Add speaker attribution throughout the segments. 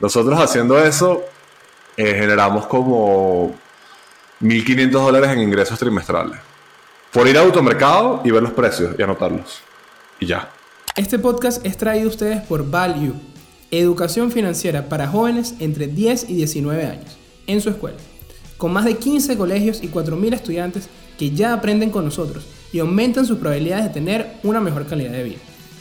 Speaker 1: Nosotros haciendo eso eh, generamos como 1.500 dólares en ingresos trimestrales. Por ir a automercado y ver los precios y anotarlos. Y ya.
Speaker 2: Este podcast es traído a ustedes por Value, educación financiera para jóvenes entre 10 y 19 años, en su escuela. Con más de 15 colegios y 4.000 estudiantes que ya aprenden con nosotros y aumentan sus probabilidades de tener una mejor calidad de vida.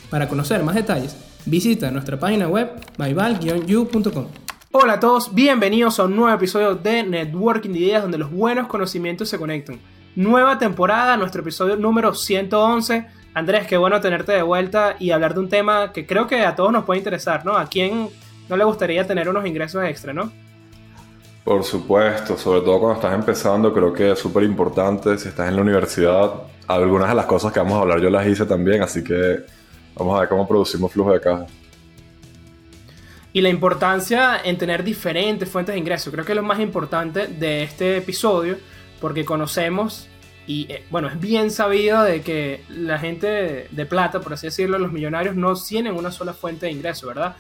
Speaker 2: Para conocer más detalles, visita nuestra página web myval-you.com. Hola a todos, bienvenidos a un nuevo episodio de Networking de Ideas donde los buenos conocimientos se conectan. Nueva temporada, nuestro episodio número 111. Andrés, qué bueno tenerte de vuelta y hablar de un tema que creo que a todos nos puede interesar, ¿no? ¿A quién no le gustaría tener unos ingresos extra, no?
Speaker 1: Por supuesto, sobre todo cuando estás empezando, creo que es súper importante. Si estás en la universidad, algunas de las cosas que vamos a hablar yo las hice también, así que Vamos a ver cómo producimos flujo de caja.
Speaker 2: Y la importancia en tener diferentes fuentes de ingreso. Creo que es lo más importante de este episodio, porque conocemos y eh, bueno, es bien sabido de que la gente de plata, por así decirlo, los millonarios no tienen una sola fuente de ingreso, ¿verdad?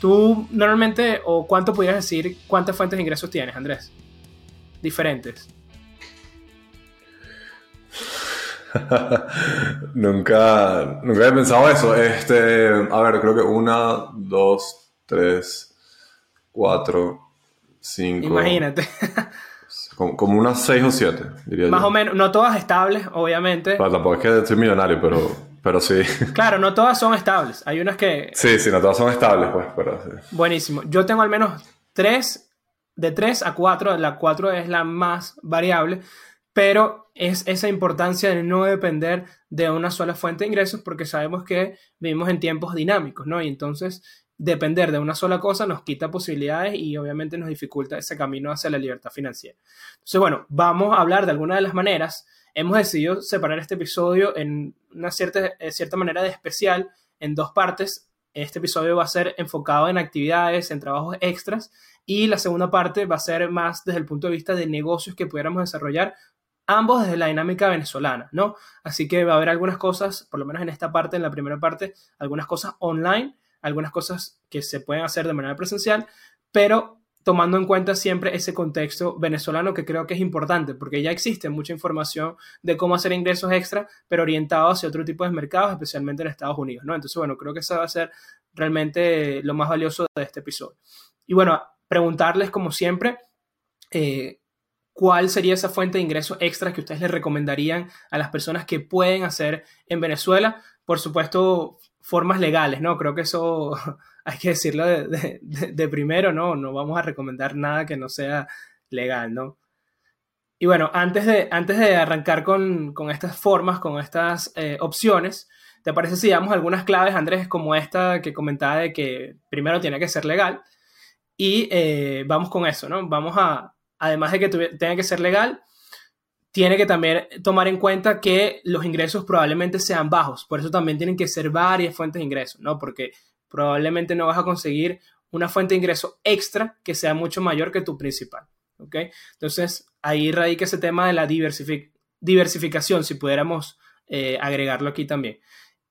Speaker 2: Tú normalmente, o cuánto pudieras decir, cuántas fuentes de ingresos tienes, Andrés? Diferentes.
Speaker 1: nunca, nunca había pensado eso. Este, a ver, creo que una, dos, tres, cuatro, cinco.
Speaker 2: Imagínate.
Speaker 1: como, unas seis o siete, diría
Speaker 2: Más o menos, no todas estables, obviamente.
Speaker 1: tampoco es que soy millonario, pero, pero sí.
Speaker 2: Claro, no todas son estables. Hay unas que.
Speaker 1: Sí, sí, no todas son estables, pues, pero sí.
Speaker 2: Buenísimo. Yo tengo al menos tres, de tres a cuatro. La cuatro es la más variable pero es esa importancia de no depender de una sola fuente de ingresos porque sabemos que vivimos en tiempos dinámicos, ¿no? Y entonces depender de una sola cosa nos quita posibilidades y obviamente nos dificulta ese camino hacia la libertad financiera. Entonces, bueno, vamos a hablar de alguna de las maneras. Hemos decidido separar este episodio en una cierta, cierta manera de especial en dos partes. Este episodio va a ser enfocado en actividades, en trabajos extras y la segunda parte va a ser más desde el punto de vista de negocios que pudiéramos desarrollar ambos desde la dinámica venezolana, ¿no? Así que va a haber algunas cosas, por lo menos en esta parte, en la primera parte, algunas cosas online, algunas cosas que se pueden hacer de manera presencial, pero tomando en cuenta siempre ese contexto venezolano que creo que es importante, porque ya existe mucha información de cómo hacer ingresos extra, pero orientado hacia otro tipo de mercados, especialmente en Estados Unidos, ¿no? Entonces, bueno, creo que eso va a ser realmente lo más valioso de este episodio. Y bueno, preguntarles como siempre, eh, ¿cuál sería esa fuente de ingresos extra que ustedes les recomendarían a las personas que pueden hacer en Venezuela? Por supuesto, formas legales, ¿no? Creo que eso hay que decirlo de, primero, ¿no? No vamos a recomendar nada que no sea legal, ¿no? Y bueno, antes de, antes de arrancar con, estas formas, con estas eh, opciones, ¿te parece si damos algunas claves, Andrés, como esta que comentaba de que primero tiene que ser legal? Y eh, vamos con eso, ¿no? Vamos a, además de que tenga que ser legal, tiene que también tomar en cuenta que los ingresos probablemente sean bajos. Por eso también tienen que ser varias fuentes de ingresos, ¿no? Porque probablemente no vas a conseguir una fuente de ingreso extra que sea mucho mayor que tu principal, ¿ok? Entonces, ahí radica ese tema de la diversificación, si pudiéramos eh, agregarlo aquí también.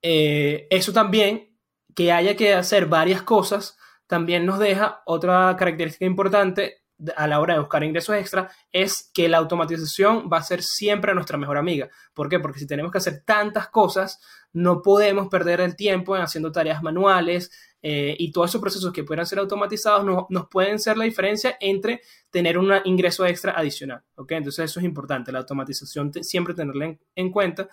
Speaker 2: Eh, eso también, que haya que hacer varias cosas, también nos deja otra característica importante a la hora de buscar ingresos extra es que la automatización va a ser siempre nuestra mejor amiga. ¿Por qué? Porque si tenemos que hacer tantas cosas, no podemos perder el tiempo en haciendo tareas manuales eh, y todos esos procesos que puedan ser automatizados no, nos pueden ser la diferencia entre tener un ingreso extra adicional. ¿ok? Entonces eso es importante, la automatización siempre tenerla en, cuenta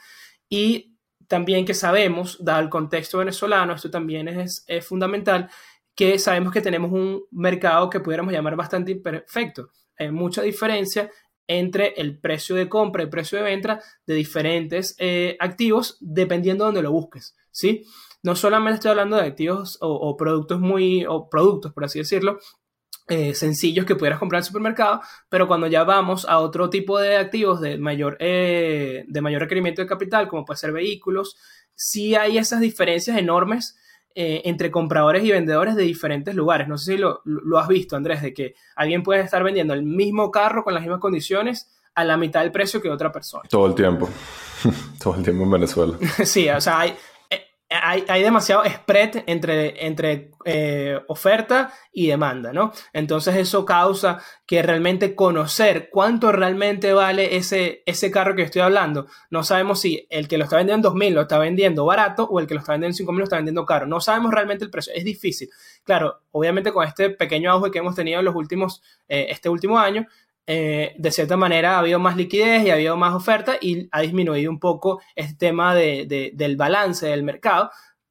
Speaker 2: y también que sabemos, dado el contexto venezolano, esto también es, es fundamental, que sabemos que tenemos un mercado que pudiéramos llamar bastante imperfecto. Hay mucha diferencia entre el precio de compra y el precio de venta de diferentes eh, activos dependiendo de donde lo busques, ¿sí? No solamente estoy hablando de activos o, productos muy, o productos, por así decirlo, eh, sencillos que pudieras comprar en el supermercado, pero cuando ya vamos a otro tipo de activos de mayor, eh, de mayor requerimiento de capital, como puede ser vehículos, sí hay esas diferencias enormes eh, entre compradores y vendedores de diferentes lugares. No sé si lo, has visto, Andrés, de que alguien puede estar vendiendo el mismo carro con las mismas condiciones a la mitad del precio que otra persona.
Speaker 1: Todo el tiempo. Todo el tiempo en Venezuela.
Speaker 2: sí, o sea, hay, hay, demasiado spread entre, entre eh, oferta y demanda, ¿no? Entonces eso causa que realmente conocer cuánto realmente vale ese, ese carro que estoy hablando. No sabemos si el que lo está vendiendo en 2.000 lo está vendiendo barato o el que lo está vendiendo en 5.000 lo está vendiendo caro. No sabemos realmente el precio. Es difícil. Claro, obviamente con este pequeño auge que hemos tenido en los últimos, eh, este último año, eh, de cierta manera ha habido más liquidez y ha habido más oferta y ha disminuido un poco este tema de, del balance del mercado,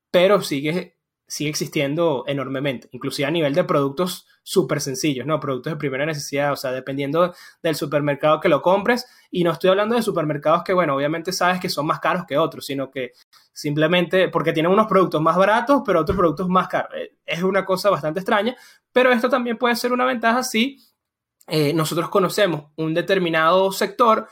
Speaker 2: pero sigue, sigue existiendo enormemente, inclusive a nivel de productos súper sencillos, ¿no? Productos de primera necesidad, o sea, dependiendo del supermercado que lo compres, y no estoy hablando de supermercados que, bueno, obviamente sabes que son más caros que otros, sino que simplemente porque tienen unos productos más baratos, pero otros productos más caros. Eh, es una cosa bastante extraña, pero esto también puede ser una ventaja si eh, nosotros conocemos un determinado sector,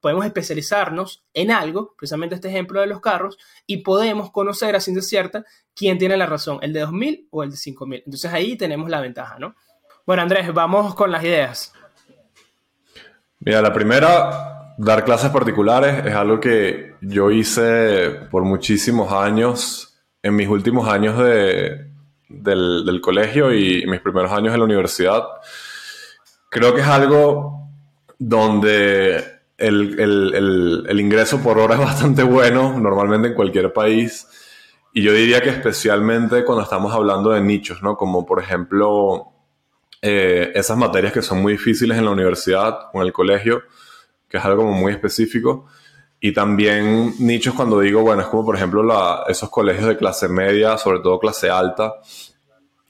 Speaker 2: podemos especializarnos en algo, precisamente este ejemplo de los carros, y podemos conocer a ciencia cierta quién tiene la razón, el de 2000 o el de 5000. Entonces ahí tenemos la ventaja, ¿no? Bueno, Andrés, vamos con las ideas.
Speaker 1: Mira, la primera, dar clases particulares es algo que yo hice por muchísimos años, en mis últimos años de, del, del colegio y mis primeros años en la universidad creo que es algo donde el, ingreso por hora es bastante bueno, normalmente en cualquier país. Y yo diría que especialmente cuando estamos hablando de nichos, ¿no? Como por ejemplo eh, esas materias que son muy difíciles en la universidad o en el colegio, que es algo muy específico. Y también nichos cuando digo, bueno, es como por ejemplo esos colegios de clase media, sobre todo clase alta,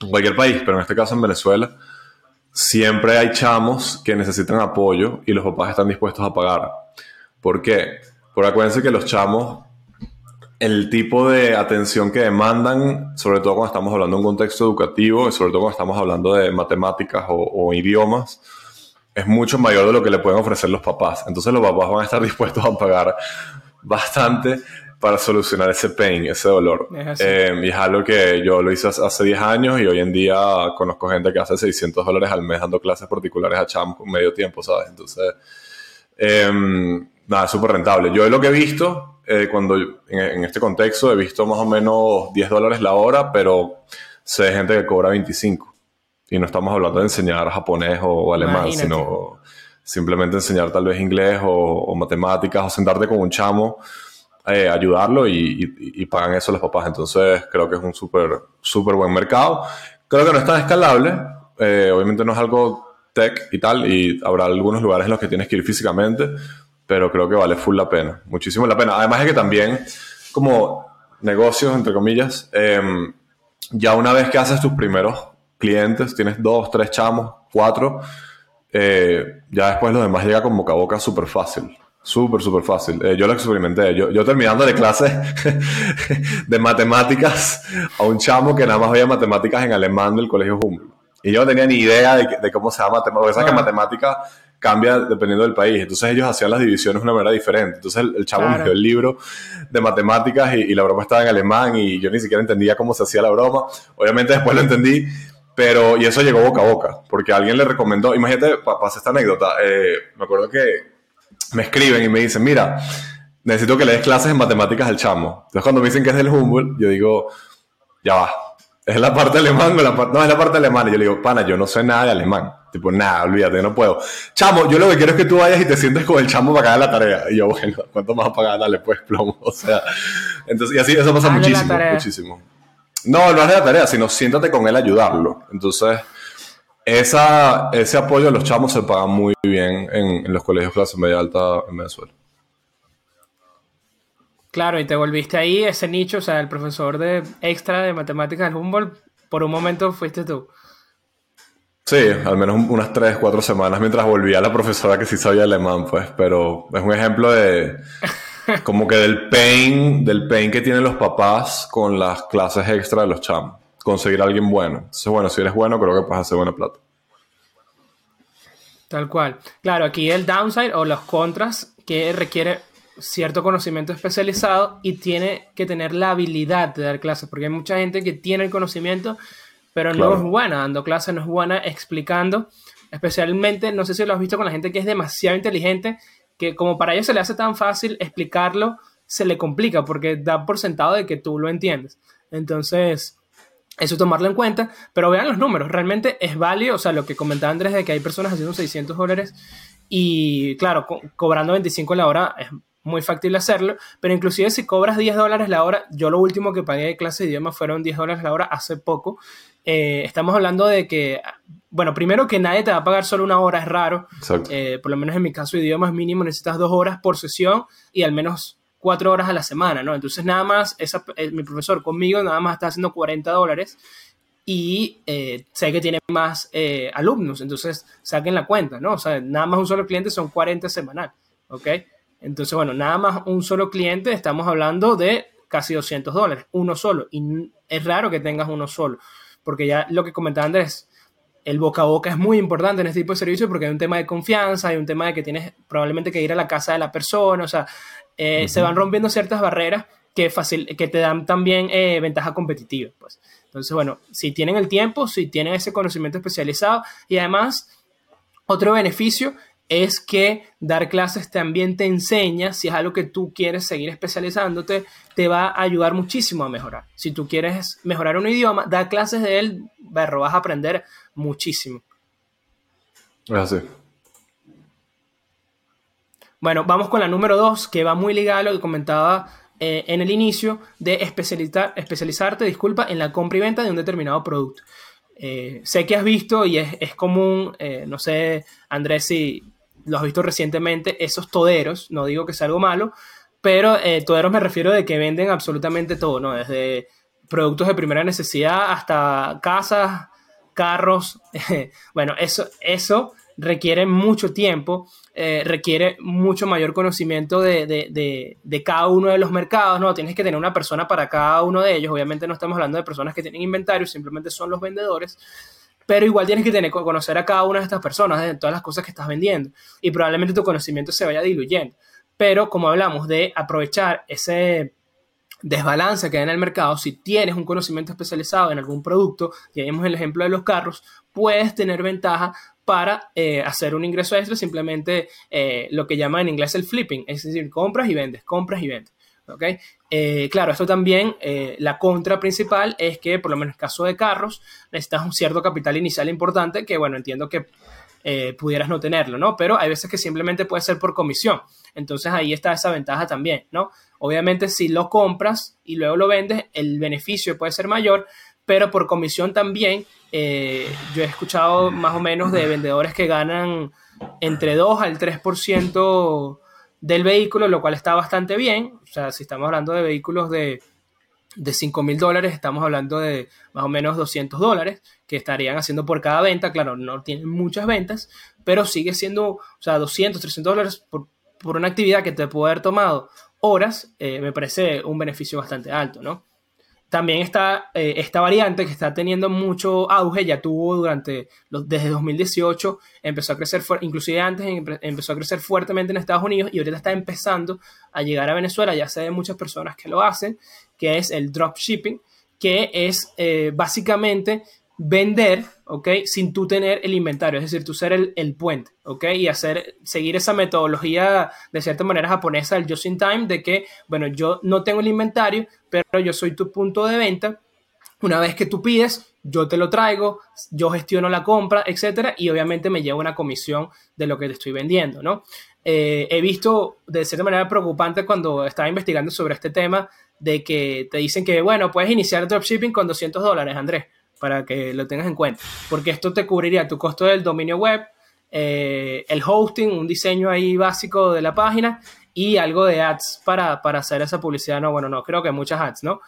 Speaker 1: en cualquier país, pero en este caso en Venezuela, siempre hay chamos que necesitan apoyo y los papás están dispuestos a pagar. ¿Por qué? Porque acuérdense que los chamos, el tipo de atención que demandan, sobre todo cuando estamos hablando de un contexto educativo y sobre todo cuando estamos hablando de matemáticas o, idiomas, es mucho mayor de lo que le pueden ofrecer los papás. Entonces los papás van a estar dispuestos a pagar bastante para solucionar ese pain, ese dolor. Eh, y es algo que yo lo hice hace 10 años y hoy en día conozco gente que hace 600 dólares al mes dando clases particulares a Champ con medio tiempo, ¿sabes? Entonces, eh, nada, súper rentable. Yo lo que he visto, eh, cuando en, este contexto, he visto más o menos 10 dólares la hora, pero sé gente que cobra 25. Y no estamos hablando de enseñar japonés o, alemán, sino simplemente enseñar tal vez inglés o, o matemáticas o sentarte con un chamo eh, ayudarlo y, pagan eso los papás. Entonces creo que es un súper súper buen mercado. Creo que no es tan escalable. Eh, obviamente no es algo tech y tal, y habrá algunos lugares en los que tienes que ir físicamente, pero creo que vale full la pena, muchísimo la pena. Además es que también, como negocios, entre comillas, em, ya una vez que haces tus primeros clientes, tienes dos, tres chamos, cuatro, eh, ya después lo demás llega con boca a boca súper fácil. Súper, súper fácil. Eh, yo lo experimenté. Yo, yo terminando de clase de matemáticas a un chamo que nada más veía matemáticas en alemán del colegio Humboldt. Y yo no tenía ni idea de, cómo se llama matemática. Porque sabes que ah. matemática cambia dependiendo del país. Entonces ellos hacían las divisiones de una manera diferente. Entonces el, chamo me dio el libro de matemáticas y, la broma estaba en alemán y yo ni siquiera entendía cómo se hacía la broma. Obviamente después lo entendí. Pero, y eso llegó boca a boca, porque alguien le recomendó, imagínate, pasa esta anécdota, eh, me acuerdo que me escriben y me dicen, mira, necesito que le des clases en matemáticas al chamo. Entonces cuando me dicen que es del Humboldt, yo digo, ya va, ¿es la parte alemana o la parte...? No, es la parte alemana. Y yo le digo, pana, yo no sé nada de alemán. Tipo, nada, olvídate, no puedo. Chamo, yo lo que quiero es que tú vayas y te sientes con el chamo para hacer la tarea. Y yo, bueno, ¿cuánto más pagar? Dale, pues, plomo. O sea, entonces, y así, eso pasa muchísimo, muchísimo. No, no es de la tarea, sino siéntate con él a ayudarlo. Entonces, esa, ese apoyo a los chamos se paga muy bien en, los colegios clase media alta en Venezuela.
Speaker 2: Claro, y te volviste ahí, ese nicho, o sea, el profesor de extra de matemáticas del Humboldt, por un momento fuiste tú.
Speaker 1: Sí, al menos unas tres, cuatro semanas mientras volvía la profesora que sí sabía alemán, pues, pero es un ejemplo de como que del pain, del pain que tienen los papás con las clases extra de los chamos conseguir a alguien bueno. Entonces, bueno, si eres bueno, creo que puedes hacer buena plata.
Speaker 2: Tal cual. Claro, aquí el downside o los contras que requiere cierto conocimiento especializado y tiene que tener la habilidad de dar clases, porque hay mucha gente que tiene el conocimiento, pero no es buena dando clases, no es buena explicando, especialmente, no sé si lo has visto con la gente que es demasiado inteligente, que como para ellos se le hace tan fácil explicarlo se le complica porque da por sentado de que tú lo entiendes. Entonces, eso tomarlo en cuenta, pero vean los números, realmente es válido, o sea, lo que comentaba Andrés de que hay personas haciendo 600 dólares y claro, cobrando 25 la hora es muy factible hacerlo, pero inclusive si cobras 10 dólares la hora, yo lo último que pagué de clase de idioma fueron 10 dólares la hora hace poco, eh, estamos hablando de que, bueno, primero que nadie te va a pagar solo una hora, es raro, eh, por lo menos en mi caso idiomas mínimo necesitas dos horas por sesión y al menos cuatro horas a la semana, ¿no? Entonces nada más, eh, mi profesor conmigo nada más está haciendo 40 dólares y sé que tiene más alumnos, entonces saquen la cuenta, ¿no? O sea, nada más un solo cliente son 40 semanal, ¿ok? Entonces, bueno, nada más un solo cliente, estamos hablando de casi 200 dólares, uno solo. Y es raro que tengas uno solo, porque ya lo que comentaba Andrés, el boca a boca es muy importante en este tipo de servicios porque hay un tema de confianza, hay un tema de que tienes probablemente que ir a la casa de la persona, o sea, eh, se van rompiendo ciertas barreras que, fácil, que te dan también eh, ventaja competitiva. Pues. Entonces, bueno, si tienen el tiempo, si tienen ese conocimiento especializado y además, otro beneficio es que dar clases también te enseña, si es algo que tú quieres seguir especializándote, te va a ayudar muchísimo a mejorar. Si tú quieres mejorar un idioma, dar clases de él, vas a aprender muchísimo.
Speaker 1: Gracias.
Speaker 2: Bueno, vamos con la número dos, que va muy ligada a lo que comentaba eh, en el inicio, de especializar, especializarte, disculpa, en la compra y venta de un determinado producto. Eh, sé que has visto y es, común, eh, no sé, Andrés, si lo has visto recientemente, esos toderos, no digo que sea algo malo, pero eh, toderos me refiero de que venden absolutamente todo, ¿no? Desde productos de primera necesidad hasta casas, carros, bueno, eso, eso requiere mucho tiempo, eh, requiere mucho mayor conocimiento de, de, de, cada uno de los mercados, ¿no? Tienes que tener una persona para cada uno de ellos, obviamente no estamos hablando de personas que tienen inventario, simplemente son los vendedores, pero igual tienes que tener conocer a cada una de estas personas de todas las cosas que estás vendiendo y probablemente tu conocimiento se vaya diluyendo. Pero como hablamos de aprovechar ese desbalance que hay en el mercado, si tienes un conocimiento especializado en algún producto, y vemos el ejemplo de los carros, puedes tener ventaja para eh, hacer un ingreso extra, simplemente eh, lo que llaman en inglés el flipping, es decir, compras y vendes, compras y vendes. Eh, claro, esto también, la contra principal es que, por lo menos en el caso de carros, necesitas un cierto capital inicial importante que, bueno, entiendo que eh, pudieras no tenerlo, ¿no? Pero hay veces que simplemente puede ser por comisión. Entonces ahí está esa ventaja también, ¿no? Obviamente si lo compras y luego lo vendes, el beneficio puede ser mayor, pero por comisión también, yo he escuchado más o menos de vendedores que ganan entre 2 al 3% del vehículo, lo cual está bastante bien. O sea, si estamos hablando de vehículos de, de 5 mil dólares, estamos hablando de más o menos 200 dólares que estarían haciendo por cada venta. Claro, no tienen muchas ventas, pero sigue siendo, o sea, 200, 300 dólares por, una actividad que te puede haber tomado horas, eh, me parece un beneficio bastante alto, ¿no? También está eh, esta variante que está teniendo mucho auge, ya tuvo durante los, desde 2018, empezó a crecer, inclusive antes empezó a crecer fuertemente en Estados Unidos y ahorita está empezando a llegar a Venezuela, ya sé de muchas personas que lo hacen, que es el dropshipping, que es eh, básicamente vender, ¿ok? Sin tú tener el inventario, es decir, tú ser el, puente, ¿ok? Y hacer, seguir esa metodología de cierta manera japonesa del just in time, de que, bueno, yo no tengo el inventario, pero yo soy tu punto de venta. Una vez que tú pides, yo te lo traigo, yo gestiono la compra, etcétera, y obviamente me llevo una comisión de lo que te estoy vendiendo, ¿no? Eh, he visto de cierta manera preocupante cuando estaba investigando sobre este tema de que te dicen que, bueno, puedes iniciar dropshipping con 200 dólares, Andrés para que lo tengas en cuenta, porque esto te cubriría tu costo del dominio web, eh, el hosting, un diseño ahí básico de la página y algo de ads para, para hacer esa publicidad. No, bueno, no, creo que muchas ads, ¿no?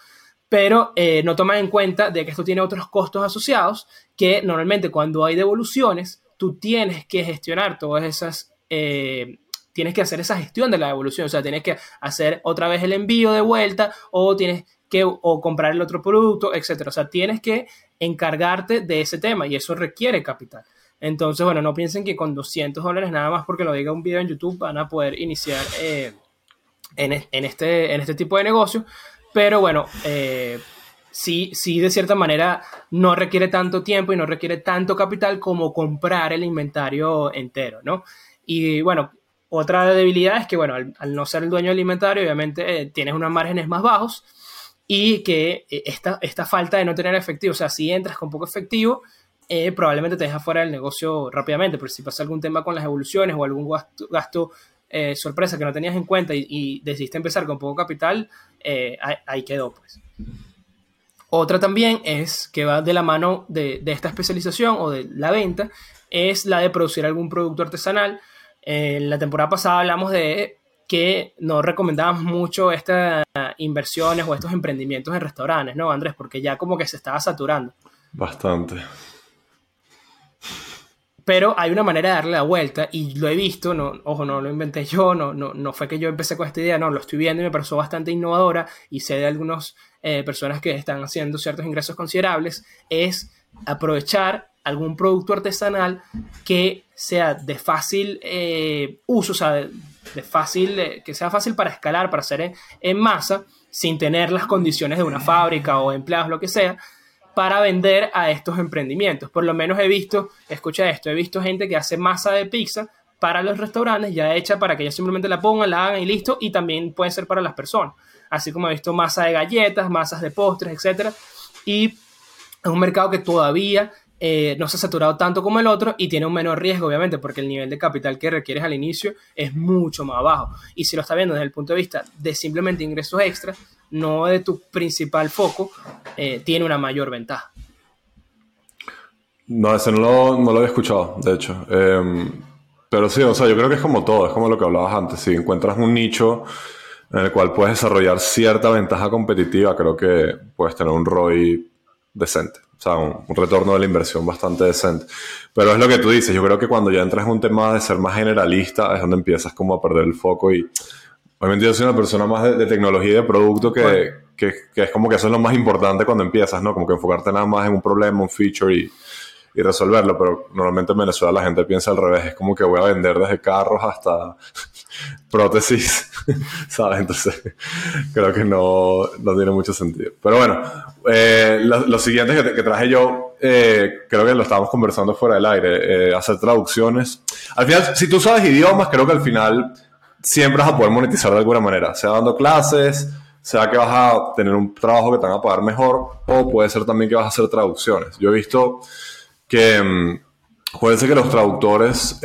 Speaker 2: Pero eh, no toman en cuenta de que esto tiene otros costos asociados que normalmente cuando hay devoluciones, tú tienes que gestionar todas esas... Eh, tienes que hacer esa gestión de la devolución, o sea, tienes que hacer otra vez el envío de vuelta o tienes o comprar el otro producto, etcétera. O sea, tienes que encargarte de ese tema y eso requiere capital. Entonces, bueno, no piensen que con 200 dólares nada más porque lo diga un video en YouTube van a poder iniciar eh, en, este, en este tipo de negocio. Pero bueno, eh, sí, sí, de cierta manera no requiere tanto tiempo y no requiere tanto capital como comprar el inventario entero, ¿no? Y bueno, Otra debilidad es que, bueno, al, no ser el dueño alimentario, obviamente eh, tienes unos márgenes más bajos y que eh, esta, esta falta de no tener efectivo, o sea, si entras con poco efectivo, eh, probablemente te deja fuera del negocio rápidamente, pero si pasa algún tema con las evoluciones o algún gasto, sorpresa que no tenías en cuenta y, decidiste empezar con poco capital, ahí, quedó, pues. Otra también es que va de la mano de, de, esta especialización o de la venta, es la de producir algún producto artesanal. En la temporada pasada hablamos de que no recomendábamos mucho estas inversiones o estos emprendimientos en restaurantes, ¿no, Andrés? Porque ya como que se estaba saturando.
Speaker 1: Bastante.
Speaker 2: Pero hay una manera de darle la vuelta y lo he visto, no, ojo, no lo inventé yo, no, no, no fue que yo empecé con esta idea, no, lo estoy viendo y me pareció bastante innovadora y sé de algunas eh, personas que están haciendo ciertos ingresos considerables, es aprovechar algún producto artesanal que sea de fácil eh, uso, o sea, de, fácil, que sea fácil para escalar, para hacer en, masa, sin tener las condiciones de una fábrica o empleados, lo que sea, para vender a estos emprendimientos. Por lo menos he visto, escucha esto, he visto gente que hace masa de pizza para los restaurantes, ya hecha para que ellos simplemente la pongan, la hagan y listo, y también puede ser para las personas. Así como he visto masa de galletas, masas de postres, etc. Y es un mercado que todavía eh, no se ha saturado tanto como el otro y tiene un menor riesgo, obviamente, porque el nivel de capital que requieres al inicio es mucho más bajo. Y si lo está viendo desde el punto de vista de simplemente ingresos extras, no de tu principal foco, eh, tiene una mayor ventaja.
Speaker 1: No, ese no lo, no había escuchado, de hecho. Em, pero sí, o sea, yo creo que es como todo, es como lo que hablabas antes. Si encuentras un nicho en el cual puedes desarrollar cierta ventaja competitiva, creo que puedes tener un ROI decente. O sea, un, retorno de la inversión bastante decente. Pero es lo que tú dices, yo creo que cuando ya entras en un tema de ser más generalista es donde empiezas como a perder el foco y obviamente yo soy una persona más de, tecnología y de producto que, que, que, es como que eso es lo más importante cuando empiezas, ¿no? Como que enfocarte nada más en un problema, un feature y, y resolverlo, pero normalmente en Venezuela la gente piensa al revés, es como que voy a vender desde carros hasta prótesis, ¿sabes? Entonces, creo que no, no, tiene mucho sentido. Pero bueno, eh, lo, siguiente que, traje yo, eh, creo que lo estábamos conversando fuera del aire, eh, hacer traducciones. Al final, si tú sabes idiomas, creo que al final siempre vas a poder monetizar de alguna manera, sea dando clases, sea que vas a tener un trabajo que te van a pagar mejor, o puede ser también que vas a hacer traducciones. Yo he visto que mm, puede ser que los traductores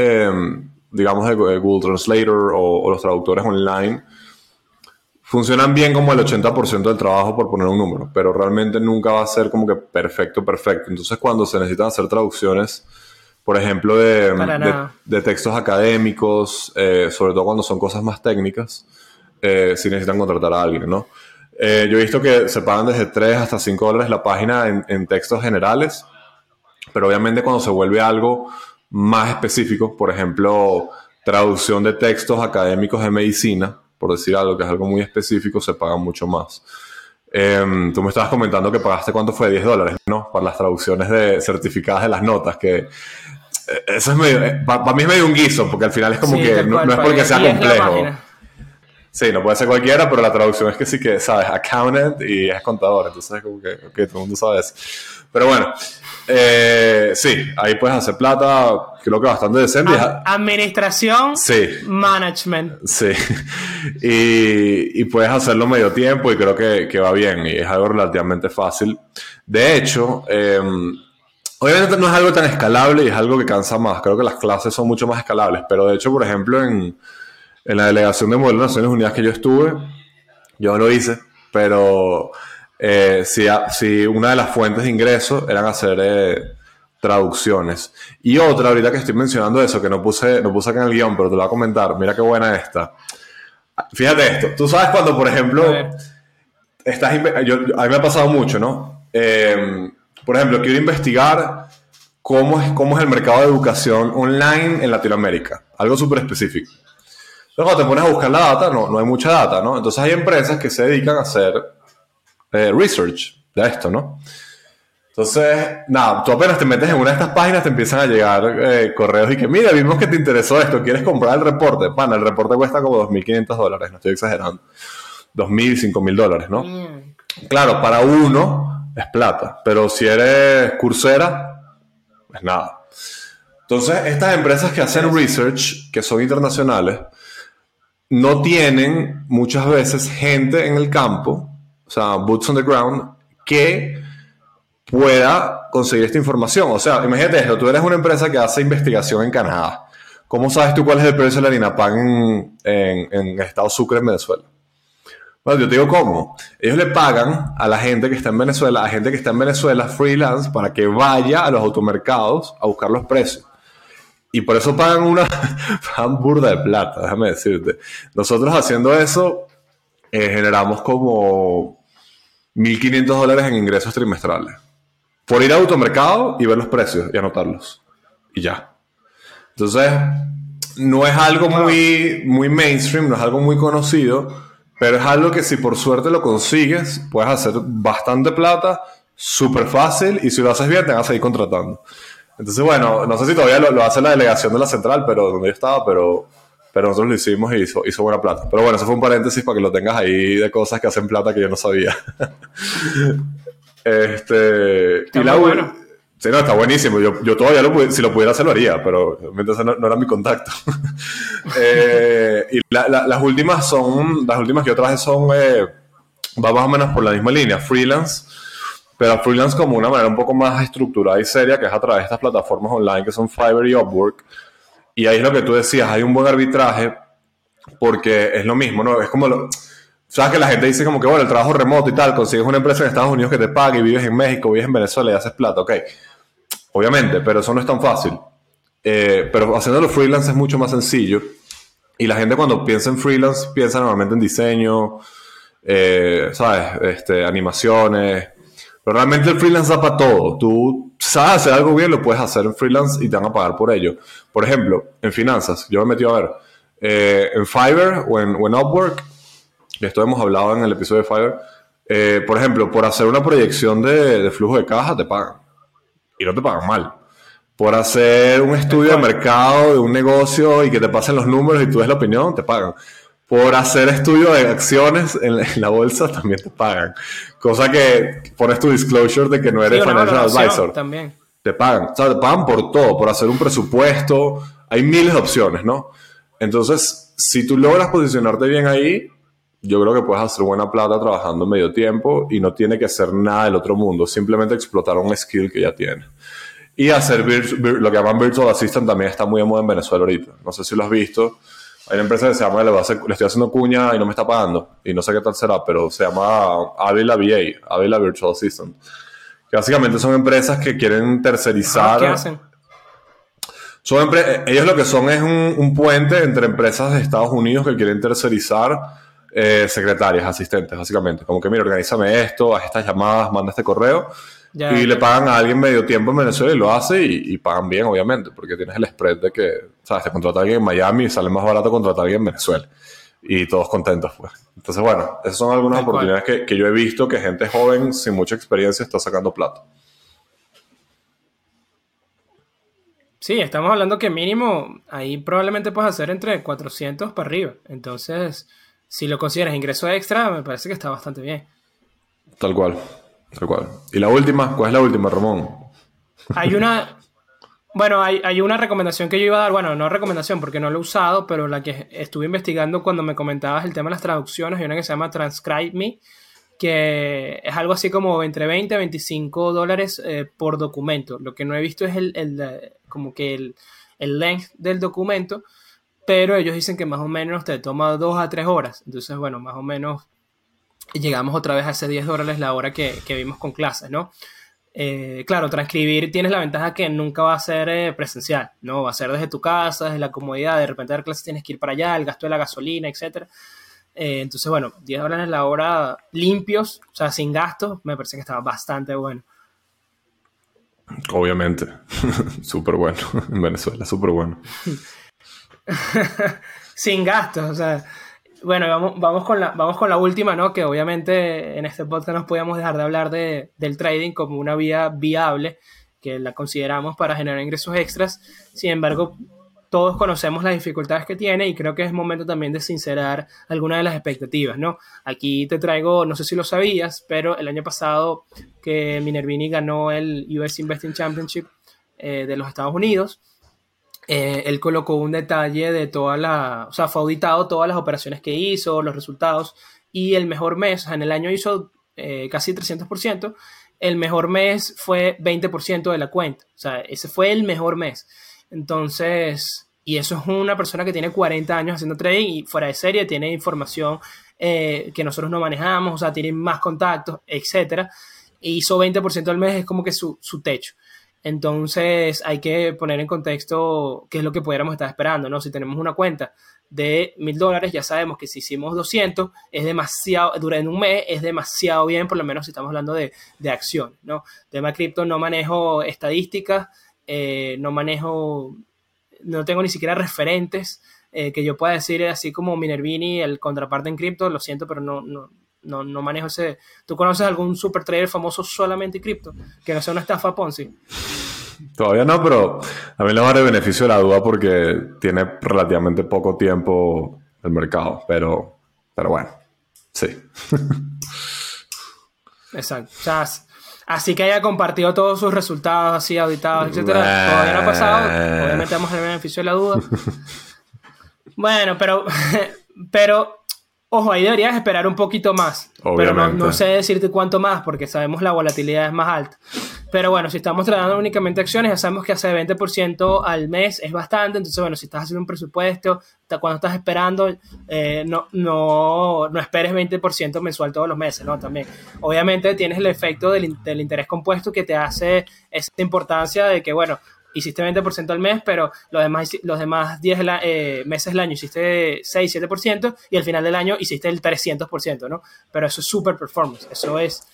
Speaker 1: digamos, de Google Translator o, los traductores online, funcionan bien como el 80% del trabajo por poner un número, pero realmente nunca va a ser como que perfecto, perfecto. Entonces cuando se necesitan hacer traducciones, por ejemplo, de, de, textos académicos, eh, sobre todo cuando son cosas más técnicas, eh, si necesitan contratar a alguien, ¿no? Eh, yo he visto que se pagan desde 3 hasta 5 dólares la página en, en textos generales, pero obviamente cuando se vuelve algo más específicos, por ejemplo, traducción de textos académicos de medicina, por decir algo que es algo muy específico, se paga mucho más. Em, tú me estabas comentando que pagaste cuánto fue, 10 dólares, ¿no? Para las traducciones de certificadas de las notas, que eh, eso es medio, eh, para, mí es medio un guiso, porque al final es como que no, es porque sea complejo. Sí, no puede ser cualquiera, pero la traducción es que sí que, ¿sabes? Accountant y es contador, entonces es como que, ok, todo el mundo sabe eso. Pero bueno, eh, sí, ahí puedes hacer plata, creo que bastante decente.
Speaker 2: administración, sí. management.
Speaker 1: Sí, y, puedes hacerlo medio tiempo y creo que, va bien y es algo relativamente fácil. De hecho, em, obviamente no es algo tan escalable y es algo que cansa más. Creo que las clases son mucho más escalables, pero de hecho, por ejemplo, en, en la delegación de Modelo de Naciones Unidas que yo estuve, yo no lo hice, pero eh, si, una de las fuentes de ingresos eran hacer eh, traducciones. Y otra, ahorita que estoy mencionando eso, que no puse, no puse acá en el guion, pero te lo voy a comentar, mira qué buena esta. Fíjate esto, tú sabes cuando, por ejemplo, estás, yo, a mí me ha pasado mucho, ¿no? Em, por ejemplo, quiero investigar cómo es, cómo es el mercado de educación online en Latinoamérica, algo súper específico. Luego te pones a buscar la data, no, no hay mucha data, ¿no? Entonces hay empresas que se dedican a hacer eh, research de esto, ¿no? Entonces, nada, tú apenas te metes en una de estas páginas, te empiezan a llegar eh, correos y que, mira, vimos que te interesó esto, ¿quieres comprar el reporte? Pana, el reporte cuesta como 2.500 dólares, no estoy exagerando. 2.000, 5.000 dólares, ¿no? Mm. Claro, para uno es plata, pero si eres cursera, es nada. Entonces, estas empresas que hacen research, que son internacionales, no tienen muchas veces gente en el campo, o sea, boots on the ground, que pueda conseguir esta información. O sea, imagínate esto, tú eres una empresa que hace investigación en Canadá. ¿Cómo sabes tú cuál es el precio de la harina pan en, en, en estado Sucre, en Venezuela? Bueno, yo te digo cómo. Ellos le pagan a la gente que está en Venezuela, a gente que está en Venezuela freelance, para que vaya a los automercados a buscar los precios. Y por eso pagan una pagan burda de plata, déjame decirte. Nosotros haciendo eso eh, generamos como 1.500 dólares en ingresos trimestrales. Por ir a automercado y ver los precios y anotarlos. Y ya. Entonces, no es algo muy, muy mainstream, no es algo muy conocido pero es algo que si por suerte lo consigues, puedes hacer bastante plata, súper fácil, y si lo haces bien, te vas a seguir contratando. Entonces, bueno, no sé si todavía lo, hace la delegación de la central, pero donde yo estaba, pero, pero nosotros lo hicimos y hizo, hizo buena plata. Pero bueno, eso fue un paréntesis para que lo tengas ahí de cosas que hacen plata que yo no sabía. este, y la, bueno. Sí, no, está buenísimo. Yo, yo todavía, lo, si lo pudiera hacer, lo haría, pero no, no era mi contacto. eh, y las últimas son, las últimas que yo traje son, eh, va más o menos por la misma línea, freelance, pero freelance como una manera un poco más estructurada y seria, que es a través de estas plataformas online que son Fiverr y Upwork. Y ahí es lo que tú decías, hay un buen arbitraje, porque es lo mismo, ¿no? Es como lo, Sabes que la gente dice como que, bueno, el trabajo remoto y tal, consigues una empresa en Estados Unidos que te pague y vives en México, vives en Venezuela y haces plata, ok. Obviamente, pero eso no es tan fácil. Eh, pero haciéndolo freelance es mucho más sencillo. Y la gente cuando piensa en freelance piensa normalmente en diseño, eh, ¿sabes? Este, animaciones. Pero realmente el freelance da para todo. Tú sabes hacer algo bien, lo puedes hacer en freelance y te van a pagar por ello. Por ejemplo, en finanzas, yo me he metido a ver. Eh, en Fiverr o en, o en Upwork, esto hemos hablado en el episodio de Fiverr, eh, por ejemplo, por hacer una proyección de, flujo de caja te pagan. Y no te pagan mal. Por hacer un estudio de mercado de un negocio y que te pasen los números y tú des la opinión, te pagan. Por hacer estudio de acciones en la, bolsa también te pagan. Cosa que pones tu disclosure de que no eres financial advisor.
Speaker 2: También.
Speaker 1: Te pagan. O sea, te pagan por todo, por hacer un presupuesto. Hay miles de opciones, ¿no? Entonces, si tú logras posicionarte bien ahí, yo creo que puedes hacer buena plata trabajando medio tiempo y no tiene que ser nada del otro mundo, simplemente explotar un skill que ya tiene. Y hacer lo que llaman Virtual Assistant también está muy de moda en Venezuela ahorita. No sé si lo has visto. Hay una empresa que se llama, le, le estoy haciendo cuña y no me está pagando. Y no sé qué tal será, pero se llama Avila VA, Avila Virtual Assistant. Que básicamente son empresas que quieren tercerizar.
Speaker 2: ¿Qué hacen?
Speaker 1: Son ellos lo que son es un, un puente entre empresas de Estados Unidos que quieren tercerizar eh, secretarias, asistentes, básicamente. Como que, mira, organízame esto, haz estas llamadas, manda este correo. y le pagan a alguien medio tiempo en Venezuela y lo hace y, pagan bien, obviamente, porque tienes el spread de que, ¿sabes? Te contrata alguien en Miami y sale más barato contratar a alguien en Venezuela. Y todos contentos, pues. Entonces, bueno, esas son algunas oportunidades que, que, yo he visto que gente joven sin mucha experiencia está sacando plata.
Speaker 2: Sí, estamos hablando que mínimo ahí probablemente puedes hacer entre 400 para arriba. Entonces, si lo consideras ingreso extra, me parece que está bastante bien.
Speaker 1: Tal cual, tal cual. ¿Y la última? ¿Cuál es la última, Ramón?
Speaker 2: Hay una... Bueno, hay, una recomendación que yo iba a dar, bueno, no recomendación porque no lo he usado, pero la que estuve investigando cuando me comentabas el tema de las traducciones, hay una que se llama Transcribe Me, que es algo así como entre 20 a 25 dólares eh, por documento. Lo que no he visto es el, el como que el, el length del documento, pero ellos dicen que más o menos te toma dos a tres horas. Entonces, bueno, más o menos llegamos otra vez a ese 10 dólares la hora que, vimos con clases, ¿no? Eh, claro, transcribir tienes la ventaja que nunca va a ser eh, presencial, ¿no? Va a ser desde tu casa, desde la comodidad, de repente dar clases tienes que ir para allá, el gasto de la gasolina, etc. Eh, entonces, bueno, 10 dólares la hora limpios, o sea, sin gastos, me parece que estaba bastante bueno.
Speaker 1: Obviamente, súper bueno, en Venezuela, súper bueno.
Speaker 2: sin gastos, o sea, bueno, vamos, vamos, con la, vamos con la última, ¿no? Que obviamente en este podcast nos podíamos dejar de hablar de, del trading como una vía viable, que la consideramos para generar ingresos extras. Sin embargo, todos conocemos las dificultades que tiene y creo que es momento también de sincerar algunas de las expectativas, ¿no? Aquí te traigo, no sé si lo sabías, pero el año pasado que Minervini ganó el US Investing Championship eh, de los Estados Unidos, eh, él colocó un detalle de toda la, o sea, fue auditado todas las operaciones que hizo, los resultados, y el mejor mes, en el año hizo eh, casi 300%, el mejor mes fue 20% de la cuenta, o sea, ese fue el mejor mes. Entonces, y eso es una persona que tiene 40 años haciendo trading y fuera de serie tiene información eh, que nosotros no manejamos, o sea, tiene más contactos, etcétera. E hizo 20% al mes, es como que su, su techo. Entonces hay que poner en contexto qué es lo que pudiéramos estar esperando, ¿no? Si tenemos una cuenta de mil dólares, ya sabemos que si hicimos 200 es demasiado, durante un mes es demasiado bien, por lo menos si estamos hablando de, de acción, ¿no? Tema cripto, no manejo estadísticas, eh, no manejo, no tengo ni siquiera referentes eh, que yo pueda decir así como Minervini, el contraparte en cripto, lo siento, pero no, no, no, no manejo ese. ¿Tú conoces algún super trader famoso solamente en cripto? Que no sea una estafa Ponzi.
Speaker 1: Todavía no, pero a mí le va a dar beneficio de la duda porque tiene relativamente poco tiempo el mercado. Pero, pero bueno, sí.
Speaker 2: Exacto. O sea, así que haya compartido todos sus resultados así auditados, etcétera. Todavía no ha pasado. Obviamente damos el beneficio de la duda. Bueno, pero, pero Ojo, ahí deberías esperar un poquito más. Pero no, sé decirte cuánto más, porque sabemos la volatilidad es más alta. Pero bueno, si estamos tratando únicamente acciones, ya sabemos que hace 20% al mes es bastante. Entonces, bueno, si estás haciendo un presupuesto, cuando estás esperando, eh, no, no, no esperes 20% mensual todos los meses, ¿no? También. Obviamente tienes el efecto del, del interés compuesto que te hace esa importancia de que, bueno, hiciste 20% al mes, pero los demás, los demás 10 eh, meses del año hiciste 6, 7% y al final del año hiciste el 300%, ¿no? Pero eso es super performance, eso es,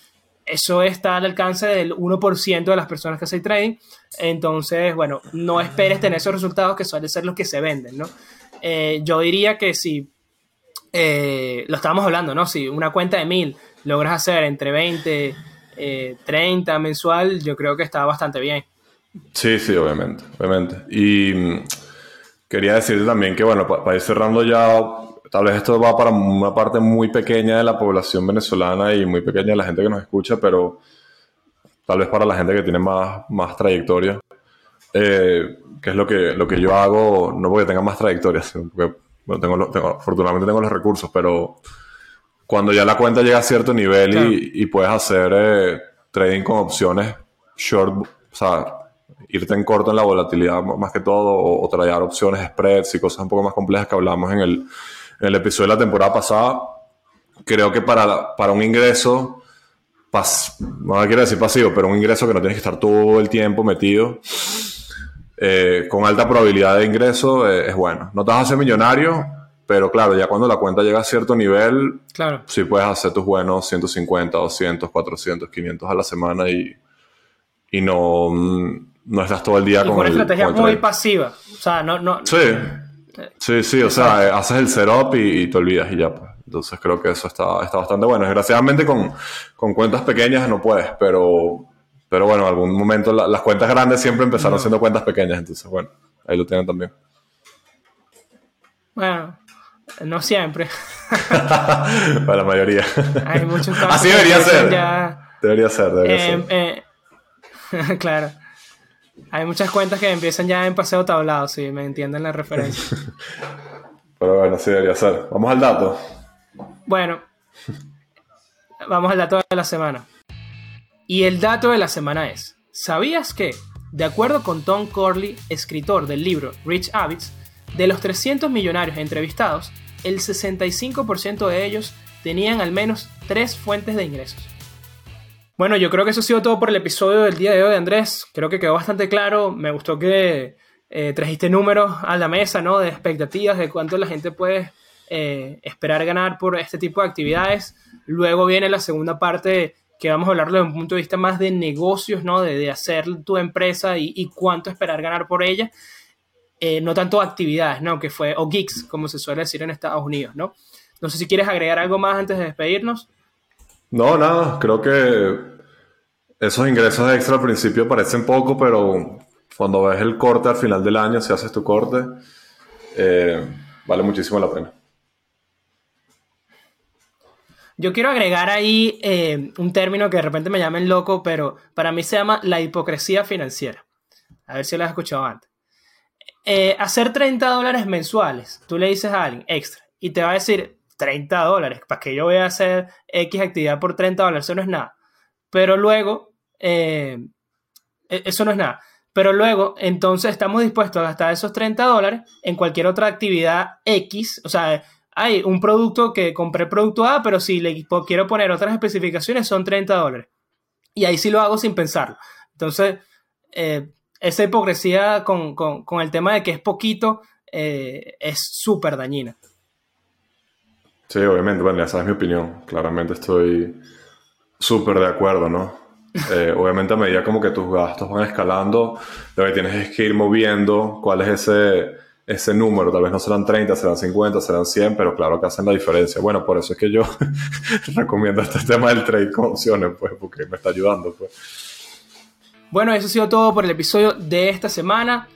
Speaker 2: eso está al alcance del 1% de las personas que hacen trading, entonces, bueno, no esperes tener esos resultados que suelen ser los que se venden, ¿no? Eh, yo diría que si, eh, lo estábamos hablando, ¿no? Si una cuenta de 1000 logras hacer entre 20, 30 mensual, yo creo que está bastante bien.
Speaker 1: Sí, sí, obviamente, obviamente. Y mm, quería decirte también que, bueno, para ir cerrando ya, tal vez esto va para una parte muy pequeña de la población venezolana y muy pequeña de la gente que nos escucha, pero tal vez para la gente que tiene más, más trayectoria, eh, que es lo que, lo que yo hago, no porque tenga más trayectoria, sino porque, bueno, tengo, tengo, afortunadamente tengo los recursos, pero cuando ya la cuenta llega a cierto nivel y, y, puedes hacer eh, trading con opciones short, o sea, irte en corto en la volatilidad más que todo o, traer opciones, spreads y cosas un poco más complejas que hablamos en el, en el episodio de la temporada pasada. Creo que para, para un ingreso, pas, no quiero decir pasivo, pero un ingreso que no tienes que estar todo el tiempo metido, eh, con alta probabilidad de ingreso, eh, es bueno. No te vas a hacer millonario, pero claro, ya cuando la cuenta llega a cierto nivel,
Speaker 2: claro.
Speaker 1: sí puedes hacer tus buenos 150, 200, 400, 500 a la semana y, y no no estás todo el día con,
Speaker 2: una estrategia muy pasiva. O sea, no, no.
Speaker 1: Sí. Sí, sí, o sea, haces el setup y, y, te olvidas y ya. Pues. Entonces creo que eso está, está bastante bueno. Desgraciadamente con, con cuentas pequeñas no puedes, pero, pero bueno, en algún momento las cuentas grandes siempre empezaron siendo cuentas pequeñas. Entonces, bueno, ahí lo tienen también.
Speaker 2: Bueno, no siempre.
Speaker 1: Para la mayoría.
Speaker 2: Hay muchos
Speaker 1: Así debería ser. Debería ser, debería
Speaker 2: ser. Eh, claro. Hay muchas cuentas que empiezan ya en paseo tablado, si me entienden la referencia.
Speaker 1: Pero bueno, sí debería ser. Vamos al dato.
Speaker 2: Bueno, vamos al dato de la semana. Y el dato de la semana es, ¿sabías que, de acuerdo con Tom Corley, escritor del libro Rich Habits, de los 300 millonarios entrevistados, el 65% de ellos tenían al menos tres fuentes de ingresos? Bueno, yo creo que eso ha sido todo por el episodio del día de hoy, Andrés. Creo que quedó bastante claro. Me gustó que eh, trajiste números a la mesa, ¿no? De expectativas, de cuánto la gente puede eh, esperar ganar por este tipo de actividades. Luego viene la segunda parte que vamos a hablarlo desde un punto de vista más de negocios, ¿no? De, hacer tu empresa y, cuánto esperar ganar por ella. Eh, no tanto actividades, ¿no? Que fue, o geeks, como se suele decir en Estados Unidos, ¿no? No sé si quieres agregar algo más antes de despedirnos.
Speaker 1: No, nada, creo que esos ingresos extra al principio parecen poco, pero cuando ves el corte al final del año, si haces tu corte, eh, vale muchísimo la pena.
Speaker 2: Yo quiero agregar ahí eh, un término que de repente me llamen loco, pero para mí se llama la hipocresía financiera. A ver si lo has escuchado antes. eh, hacer 30 dólares mensuales, tú le dices a alguien extra y te va a decir 30 dólares, ¿para que yo voy a hacer X actividad por 30 dólares? Eso no es nada. Pero luego, eh, e-, eso no es nada. Pero luego, entonces estamos dispuestos a gastar esos 30 dólares en cualquier otra actividad X. O sea, hay un producto que compré producto A, pero si le quiero poner otras especificaciones son 30 dólares. Y ahí sí lo hago sin pensarlo. Entonces, eh, esa hipocresía con, el tema de que es poquito eh, es súper dañina.
Speaker 1: Sí, obviamente, bueno, esa es mi opinión. Claramente estoy súper de acuerdo, ¿no? Eh, obviamente a medida como que tus gastos van escalando, lo que tienes es que ir moviendo cuál es ese, ese número. Tal vez no serán 30, serán 50, serán 100, pero claro que hacen la diferencia. Bueno, por eso es que yo recomiendo este tema del trade con opciones, pues, porque me está ayudando, pues.
Speaker 2: Bueno, eso ha sido todo por el episodio de esta semana.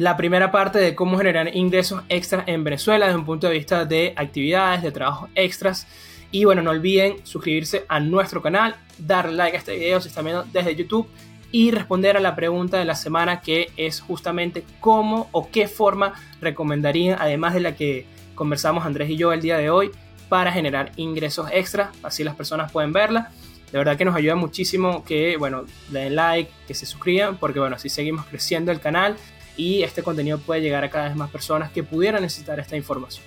Speaker 2: La primera parte de cómo generar ingresos extras en Venezuela desde un punto de vista de actividades, de trabajos extras. Y bueno, no olviden suscribirse a nuestro canal, darle like a este video si están viendo desde YouTube y responder a la pregunta de la semana que es justamente cómo o qué forma recomendarían, además de la que conversamos Andrés y yo el día de hoy, para generar ingresos extras, así las personas pueden verla. De verdad que nos ayuda muchísimo que, bueno, den like, que se suscriban, porque bueno, así seguimos creciendo el canal y este contenido puede llegar a cada vez más personas que pudieran necesitar esta información.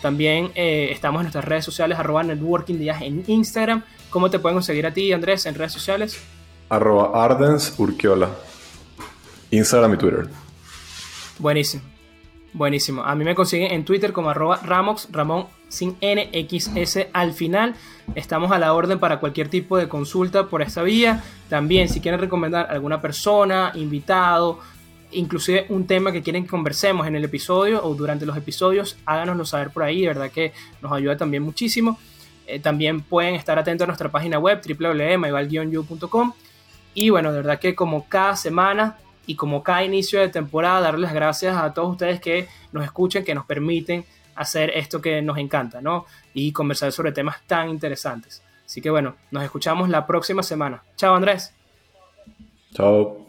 Speaker 2: También eh, estamos en nuestras redes sociales, arroba networking días en Instagram. ¿Cómo te pueden conseguir a ti, Andrés, en redes sociales?
Speaker 1: Arroba Ardens Urquiola. Instagram y Twitter.
Speaker 2: Buenísimo. Buenísimo. A mí me consiguen en Twitter como arroba Ramox, Ramón sin NXS al final. Estamos a la orden para cualquier tipo de consulta por esta vía. También si quieren recomendar alguna persona, invitado, inclusive un tema que quieren que conversemos en el episodio o durante los episodios, háganoslo saber por ahí, de verdad que nos ayuda también muchísimo. Eh, también pueden estar atentos a nuestra página web www.myval-you.com y bueno, de verdad que como cada semana y como cada inicio de temporada, darles gracias a todos ustedes que nos escuchen, que nos permiten hacer esto que nos encanta, ¿no? Y conversar sobre temas tan interesantes. Así que bueno, nos escuchamos la próxima semana. Chao Andrés.
Speaker 1: Chao.